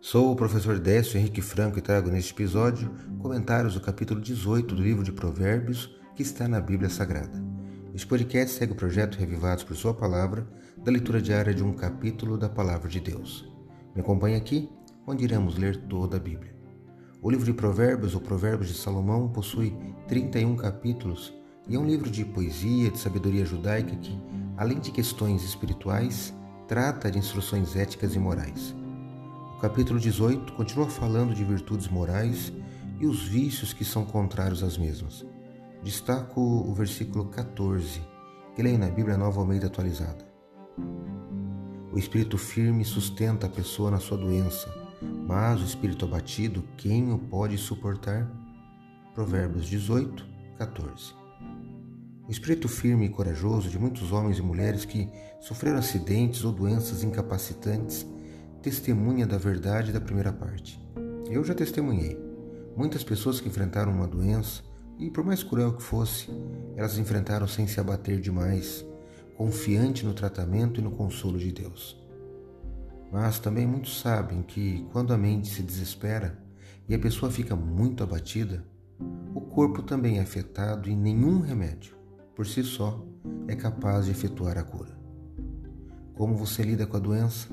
Sou o professor Décio Henrique Franco e trago neste episódio comentários do capítulo 18 do livro de Provérbios que está na Bíblia Sagrada. Este podcast segue o projeto Revivados por Sua Palavra, da leitura diária de um capítulo da Palavra de Deus. Me acompanhe aqui, onde iremos ler toda a Bíblia. O livro de Provérbios, ou Provérbios de Salomão, possui 31 capítulos e é um livro de poesia, de sabedoria judaica que, além de questões espirituais, trata de instruções éticas e morais. O capítulo 18 continua falando de virtudes morais e os vícios que são contrários às mesmas. Destaco o versículo 14, que leio na Bíblia Nova Almeida atualizada. O espírito firme sustenta a pessoa na sua doença, mas o espírito abatido, quem o pode suportar? Provérbios 18, 14. O espírito firme e corajoso de muitos homens e mulheres que sofreram acidentes ou doenças incapacitantes testemunha da verdade da primeira parte. Eu já testemunhei. Muitas pessoas que enfrentaram uma doença, e por mais cruel que fosse, elas enfrentaram sem se abater demais, confiante no tratamento e no consolo de Deus. Mas também muitos sabem que quando a mente se desespera e a pessoa fica muito abatida, o corpo também é afetado e nenhum remédio, por si só, é capaz de efetuar a cura. Como você lida com a doença?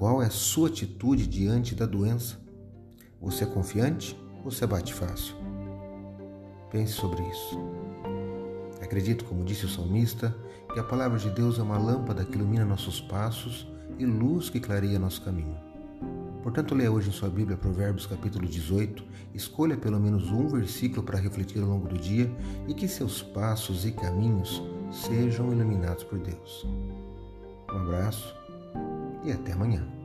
Qual é a sua atitude diante da doença? Você é confiante ou se abate fácil? Pense sobre isso. Acredito, como disse o salmista, que a palavra de Deus é uma lâmpada que ilumina nossos passos e luz que clareia nosso caminho. Portanto, leia hoje em sua Bíblia Provérbios capítulo 18, escolha pelo menos um versículo para refletir ao longo do dia e que seus passos e caminhos sejam iluminados por Deus. Um abraço e até amanhã.